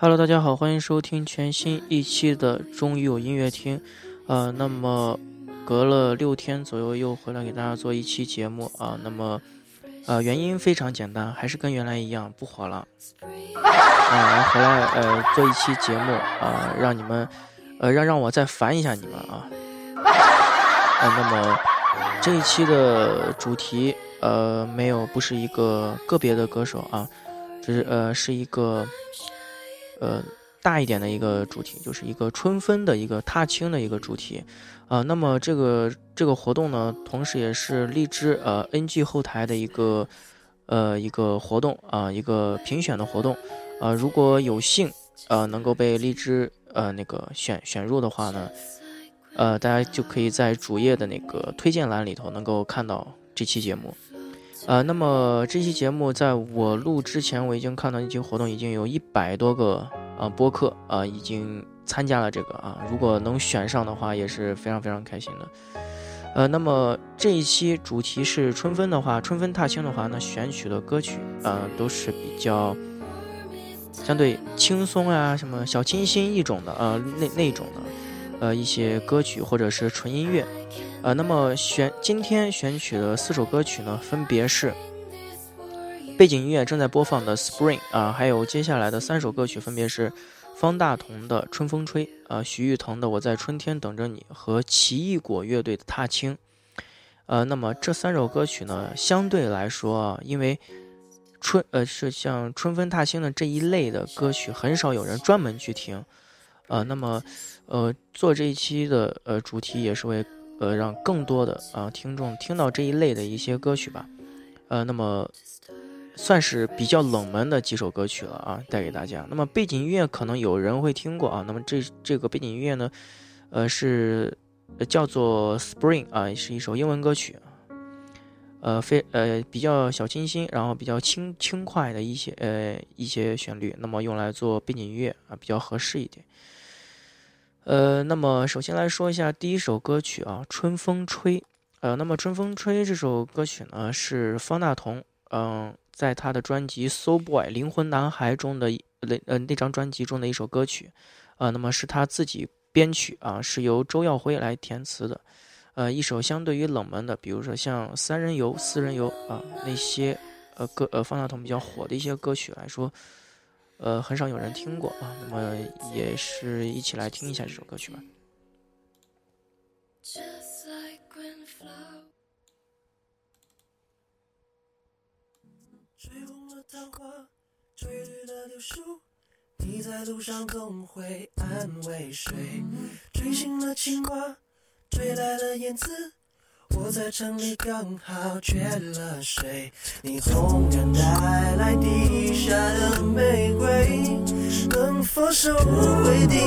Hello，大家好，欢迎收听全新一期的终于有音乐厅。呃，那么隔了六天左右又回来给大家做一期节目啊。那么呃，原因非常简单，还是跟原来一样不火了。啊，回来呃做一期节目啊，让你们呃让让我再烦一下你们啊。啊，那么这一期的主题呃没有不是一个个别的歌手啊，只是呃是一个。呃，大一点的一个主题，就是一个春分的一个踏青的一个主题，啊，那么这个这个活动呢，同时也是荔枝呃 NG 后台的一个呃一个活动啊，一个评选的活动，啊，如果有幸呃能够被荔枝呃那个选选入的话呢，呃，大家就可以在主页的那个推荐栏里头能够看到这期节目。呃，那么这期节目在我录之前，我已经看到一期活动，已经有一百多个啊播客啊已经参加了这个啊，如果能选上的话，也是非常非常开心的。呃，那么这一期主题是春分的话，春分踏青的话，那选取的歌曲啊都是比较相对轻松啊，什么小清新一种的啊那那种的呃一些歌曲或者是纯音乐。呃，那么选今天选取的四首歌曲呢，分别是背景音乐正在播放的《Spring》啊，还有接下来的三首歌曲分别是方大同的《春风吹》啊，徐誉滕的《我在春天等着你》和奇异果乐队的《踏青》。呃，那么这三首歌曲呢，相对来说啊，因为春呃是像春分踏青的这一类的歌曲，很少有人专门去听。呃，那么呃做这一期的呃主题也是为。呃，让更多的啊听众听到这一类的一些歌曲吧，呃，那么算是比较冷门的几首歌曲了啊，带给大家。那么背景音乐可能有人会听过啊，那么这这个背景音乐呢，呃，是叫做《Spring》啊，是一首英文歌曲，呃，非呃比较小清新，然后比较轻轻快的一些呃一些旋律，那么用来做背景音乐啊比较合适一点。呃，那么首先来说一下第一首歌曲啊，《春风吹》。呃，那么《春风吹》这首歌曲呢，是方大同，嗯，在他的专辑《So Boy》灵魂男孩中的那呃那张专辑中的一首歌曲，啊，那么是他自己编曲啊，是由周耀辉来填词的。呃，一首相对于冷门的，比如说像《三人游》《四人游》啊那些呃歌呃方大同比较火的一些歌曲来说。呃，很少有人听过啊，那么也是一起来听一下这首歌曲吧。吹红了桃花，吹绿了柳树，你在路上总会安慰谁？吹醒了青蛙，吹来了燕子。我在城里刚好缺了水，你从远带来地下的玫瑰，能否收回地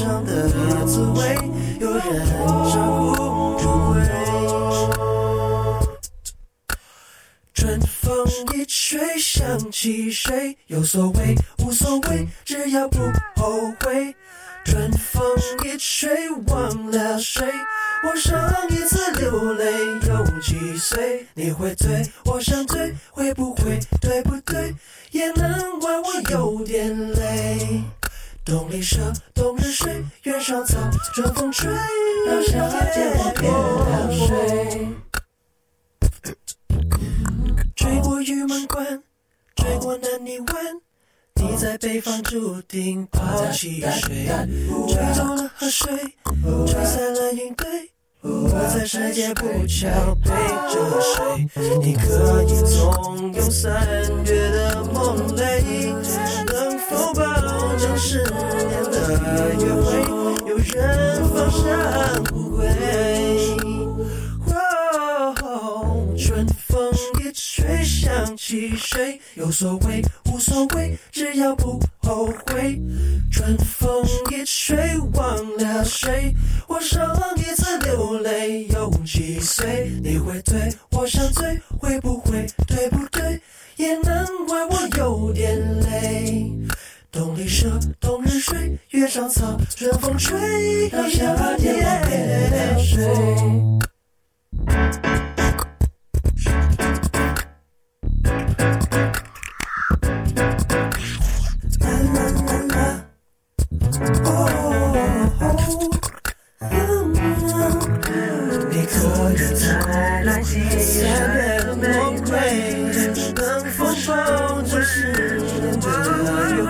上的滋味？有人照顾不归。春风一吹想起谁？有所谓无所谓，只要不后悔。春风一吹忘了谁？我上一次流泪有几岁？你会醉，我想醉，会不会对不对？也难怪我有点累。冬里蛇，冬日水，原上草，春风吹，让夏天我变凉水。吹过玉门关，吹过南泥湾，你在北方注定抛弃谁？吹走了河水，吹散了云堆。我在世界不巧背着谁？你可以纵容三月的梦泪，能否保证十年的约会有人放山不归？谁想起谁，有所谓无所谓，只要不后悔。春风一吹，忘了谁，我上一次流泪有几岁？你会对我想醉，会不会对不对？也难怪我有点累。冬里舍，冬日睡，月上草，春风吹，到夏天我变了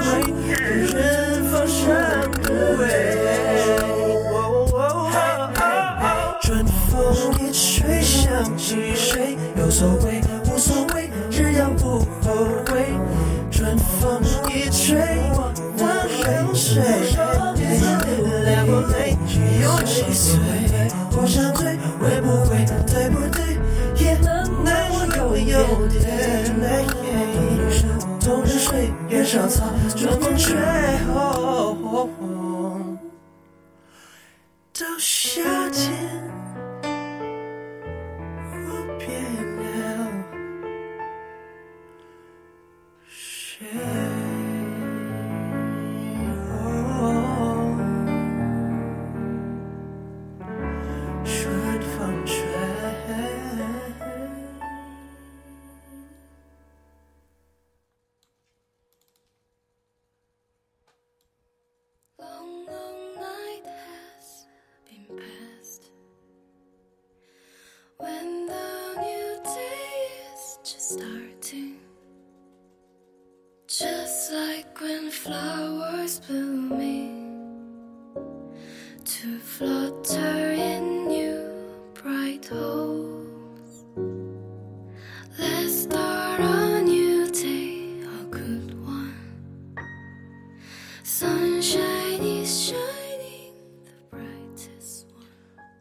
我的小草春风吹又到夏天我变了谁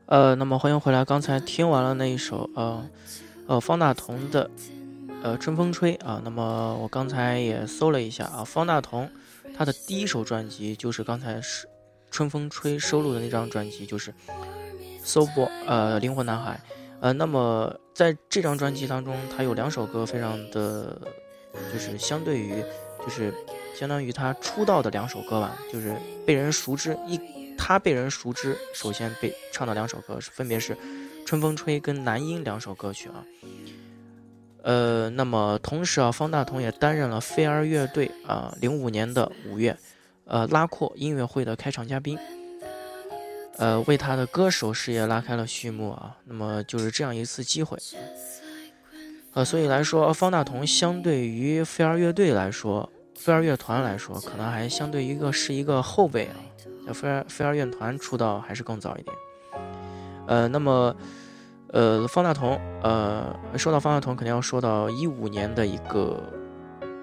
呃，那么欢迎回来。刚才听完了那一首，呃，呃，方大同的，呃，《春风吹》啊。那么我刚才也搜了一下啊，方大同他的第一首专辑就是刚才是《春风吹》收录的那张专辑，就是《So b o 呃，灵魂男孩。呃，那么在这张专辑当中，他有两首歌非常的，就是相对于，就是相当于他出道的两首歌吧，就是被人熟知一。他被人熟知，首先被唱的两首歌是分别是《春风吹》跟《男音》两首歌曲啊。呃，那么同时啊，方大同也担任了飞儿乐队啊零五年的五月，呃拉阔音乐会的开场嘉宾，呃为他的歌手事业拉开了序幕啊。那么就是这样一次机会，呃，所以来说，方大同相对于飞儿乐队来说，飞儿乐团来说，可能还相对一个是一个后辈啊。飞儿飞儿乐团出道还是更早一点，呃，那么，呃，方大同，呃，说到方大同，肯定要说到一五年的一个，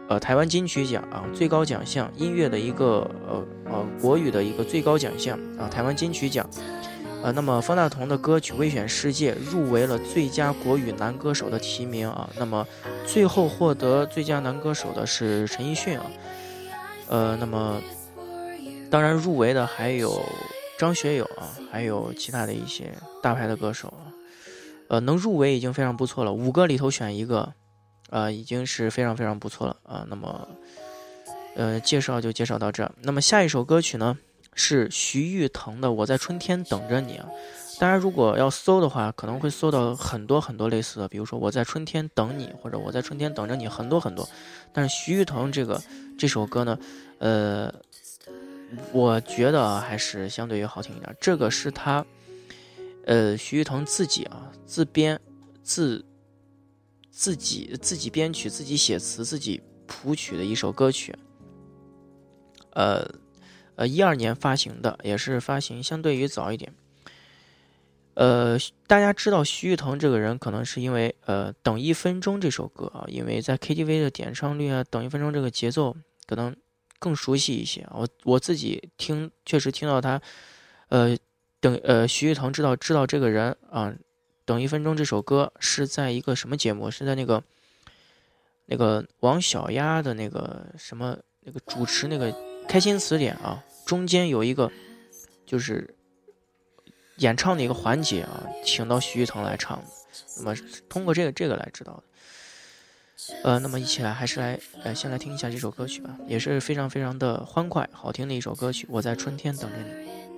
呃，台湾金曲奖啊，最高奖项，音乐的一个，呃呃，国语的一个最高奖项啊，台湾金曲奖，呃，那么方大同的歌曲《微选世界》入围了最佳国语男歌手的提名啊，那么最后获得最佳男歌手的是陈奕迅啊，呃，那么。当然，入围的还有张学友啊，还有其他的一些大牌的歌手啊，呃，能入围已经非常不错了。五个里头选一个，呃，已经是非常非常不错了啊。那么，呃，介绍就介绍到这。那么下一首歌曲呢，是徐誉滕的《我在春天等着你》啊。大家如果要搜的话，可能会搜到很多很多类似的，比如说《我在春天等你》或者《我在春天等着你》，很多很多。但是徐誉滕这个这首歌呢，呃。我觉得还是相对于好听一点。这个是他，呃，徐誉滕自己啊自编、自自己自己编曲、自己写词、自己谱曲的一首歌曲。呃呃，一二年发行的，也是发行相对于早一点。呃，大家知道徐誉滕这个人，可能是因为呃《等一分钟》这首歌啊，因为在 KTV 的点唱率啊，《等一分钟》这个节奏可能。更熟悉一些，我我自己听确实听到他，呃，等呃徐誉滕知道知道这个人啊，等一分钟这首歌是在一个什么节目？是在那个那个王小丫的那个什么那个主持那个开心词典啊，中间有一个就是演唱的一个环节啊，请到徐誉滕来唱的。那么通过这个这个来知道的。呃，那么一起来还是来呃先来听一下这首歌曲吧，也是非常非常的欢快好听的一首歌曲。我在春天等着你。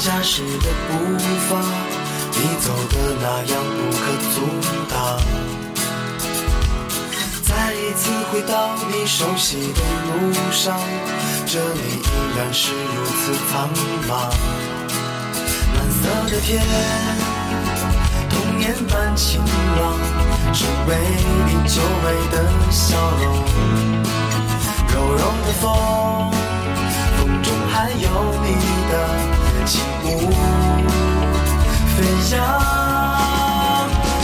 驾驶的步伐，你走的那样不可阻挡。再一次回到你熟悉的路上，这里依然是如此苍茫。蓝色的天，童年般晴朗，只为你久违的笑容。柔柔的风。风中还有你的轻舞飞扬，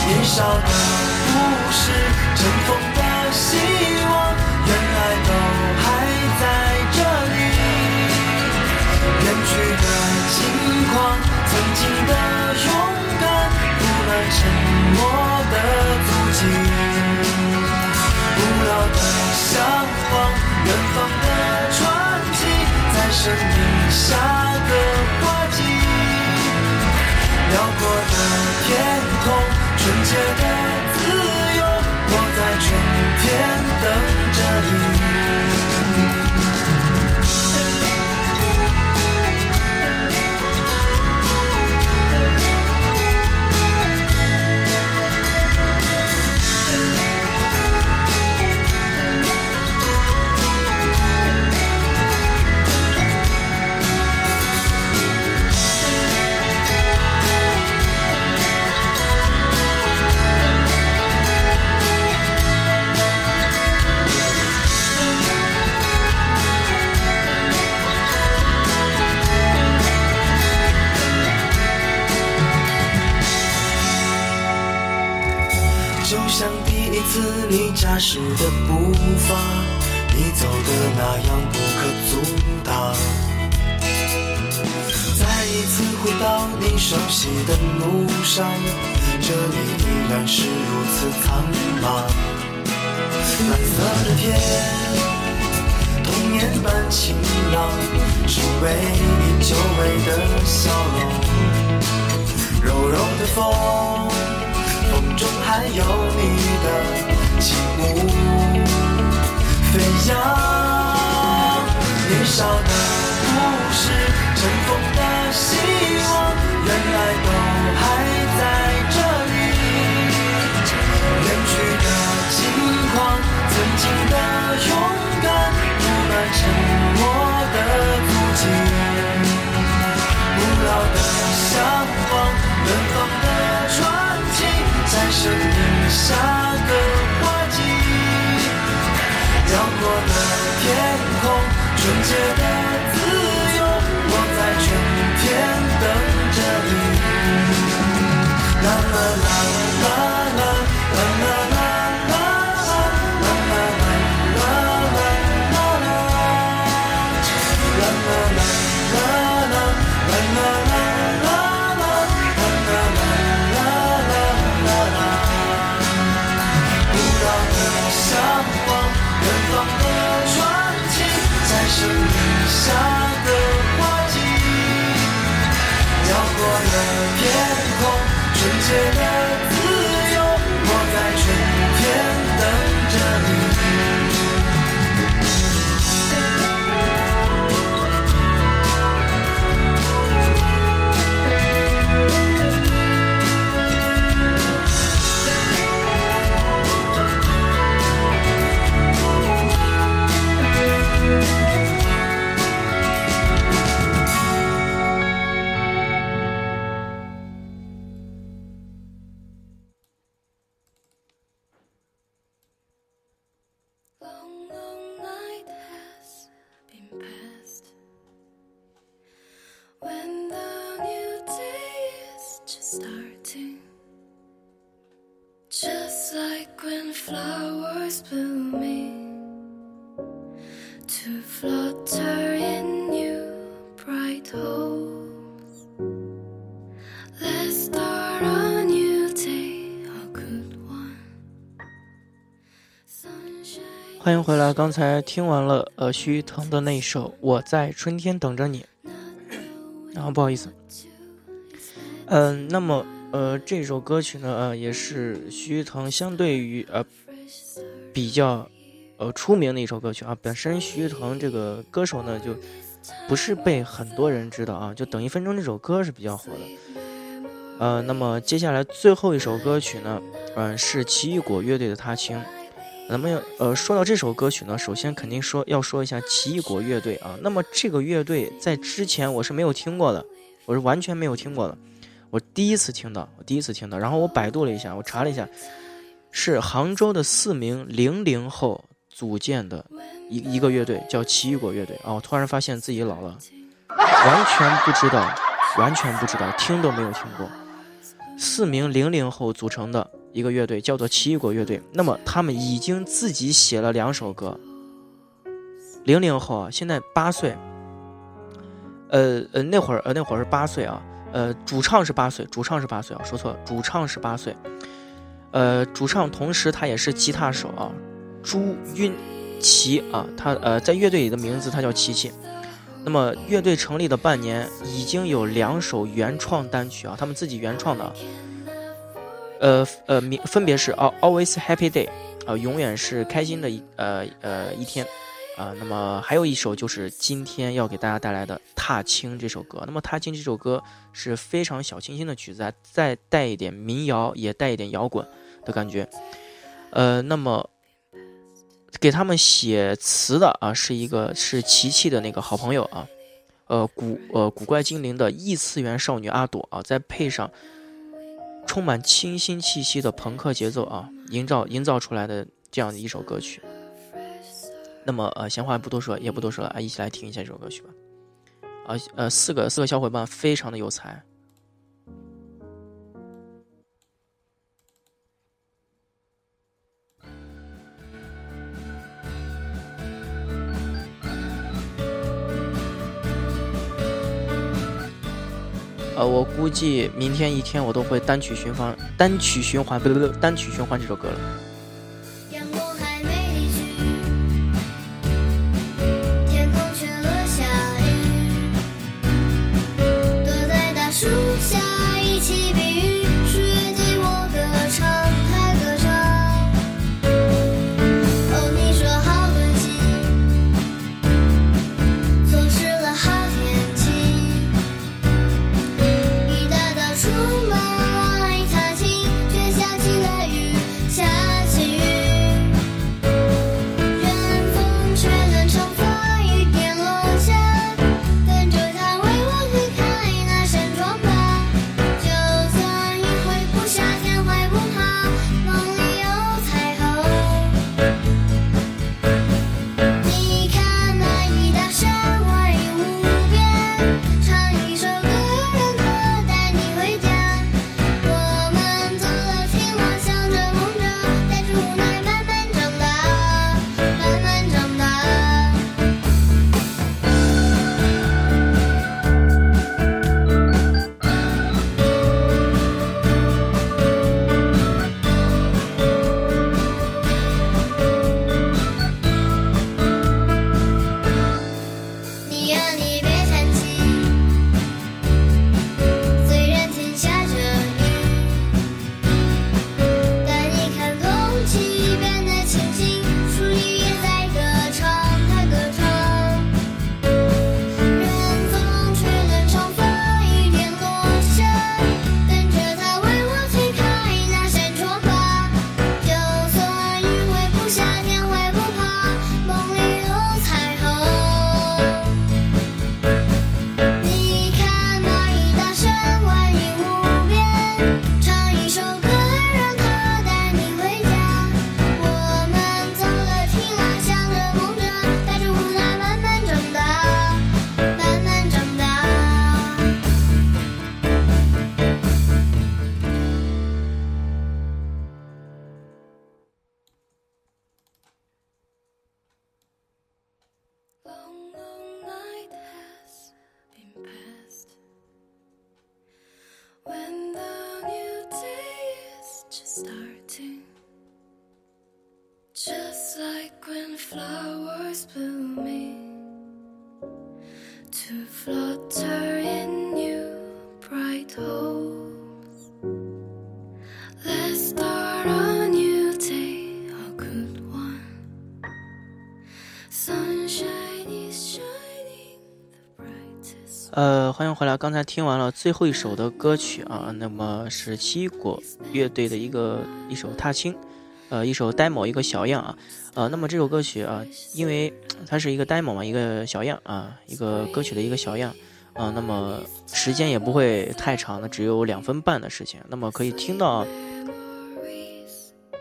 年少的故事，尘封的希望，原来都还在这里。远去的轻狂，曾经的勇敢，不能沉默的足迹，古老的向往，远方的传奇。在生命下蓝色的天，童年般晴朗，只为你久违的笑容。柔柔的风。风中还有你的轻舞飞扬，年少的故事，尘封的希望，原来都曾经的勇敢，不完整 today just starting Just like when flowers blooming to flutter in new bright hopes. Let's start a new day, a good one. Sunshine. 欢迎回来，刚才听完了呃徐誉腾的那一首《我在春天等着你》，然后不好意思，嗯、那么呃这首歌曲呢呃也是徐腾相对于呃比较呃出名的一首歌曲啊。本身徐腾这个歌手呢就不是被很多人知道啊，就等一分钟这首歌是比较火的。呃，那么接下来最后一首歌曲呢，嗯、是奇异果乐队的《他情》。那么呃，说到这首歌曲呢，首先肯定说要说一下奇异果乐队啊。那么这个乐队在之前我是没有听过的，我是完全没有听过的，我第一次听到，我第一次听到。然后我百度了一下，我查了一下，是杭州的四名零零后组建的一一个乐队，叫奇异果乐队啊。我突然发现自己老了，完全不知道，完全不知道，听都没有听过。四名零零后组成的一个乐队叫做奇异果乐队。那么他们已经自己写了两首歌。零零后啊，现在八岁。呃呃，那会儿呃那会儿是八岁啊。呃，主唱是八岁，主唱是八岁啊，说错了，主唱是八岁。呃，主唱同时他也是吉他手啊，朱晕琪啊，他呃在乐队里的名字他叫琪琪。那么乐队成立的半年，已经有两首原创单曲啊，他们自己原创的。呃呃，名分别是《Al Always Happy Day》啊、永远是开心的一呃呃一天啊、那么还有一首就是今天要给大家带来的《踏青》这首歌。那么《踏青》这首歌是非常小清新的曲子，再带一点民谣，也带一点摇滚的感觉。呃，那么给他们写词的啊，是一个是琪琪的那个好朋友啊，呃古呃古怪精灵的异次元少女阿朵啊，再配上充满清新气息的朋克节奏啊，营造营造出来的这样的一首歌曲。那么呃，闲话不多说，也不多说了啊，一起来听一下这首歌曲吧。啊呃，四个四个小伙伴非常的有才。呃，我估计明天一天我都会单曲循环、单曲循环，不不不，单曲循环这首歌了。回来。刚才听完了最后一首的歌曲啊，那么是七果乐队的一个一首《踏青》，呃，一首 demo 一个小样啊，呃，那么这首歌曲啊，因为它是一个 demo 嘛，一个小样啊，一个歌曲的一个小样啊，那么时间也不会太长的，只有两分半的时间。那么可以听到，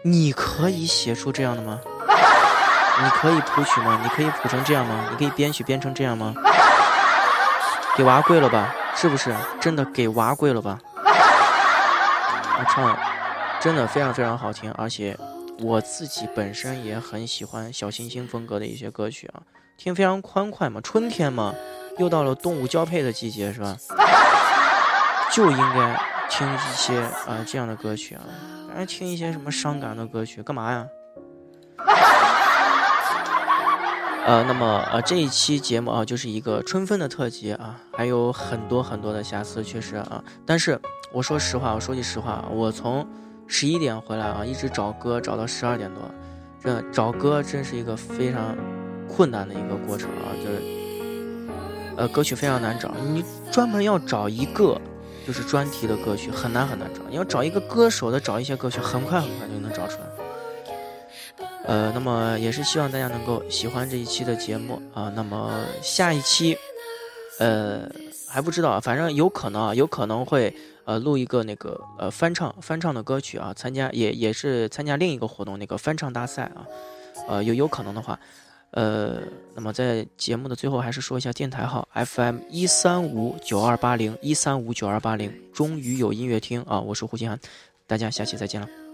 你可以写出这样的吗？你可以谱曲吗？你可以谱成这样吗？你可以编曲编成这样吗？给娃跪了吧？是不是？真的给娃跪了吧？我唱，真的非常非常好听，而且我自己本身也很喜欢小清新风格的一些歌曲啊，听非常欢快嘛，春天嘛，又到了动物交配的季节是吧？就应该听一些啊这样的歌曲啊，还听一些什么伤感的歌曲干嘛呀？呃，那么呃，这一期节目啊，就是一个春分的特辑啊，还有很多很多的瑕疵，确实啊。但是我说实话，我说句实话，我从十一点回来啊，一直找歌找到十二点多，这找歌真是一个非常困难的一个过程啊，就是呃，歌曲非常难找，你专门要找一个就是专题的歌曲很难很难找，你要找一个歌手的找一些歌曲，很快很快就能找出来。呃，那么也是希望大家能够喜欢这一期的节目啊。那么下一期，呃，还不知道，反正有可能啊，有可能会呃录一个那个呃翻唱翻唱的歌曲啊，参加也也是参加另一个活动那个翻唱大赛啊。呃，有有可能的话，呃，那么在节目的最后还是说一下电台号 FM 一三五九二八零一三五九二八零，终于有音乐厅啊，我是胡金涵，大家下期再见了。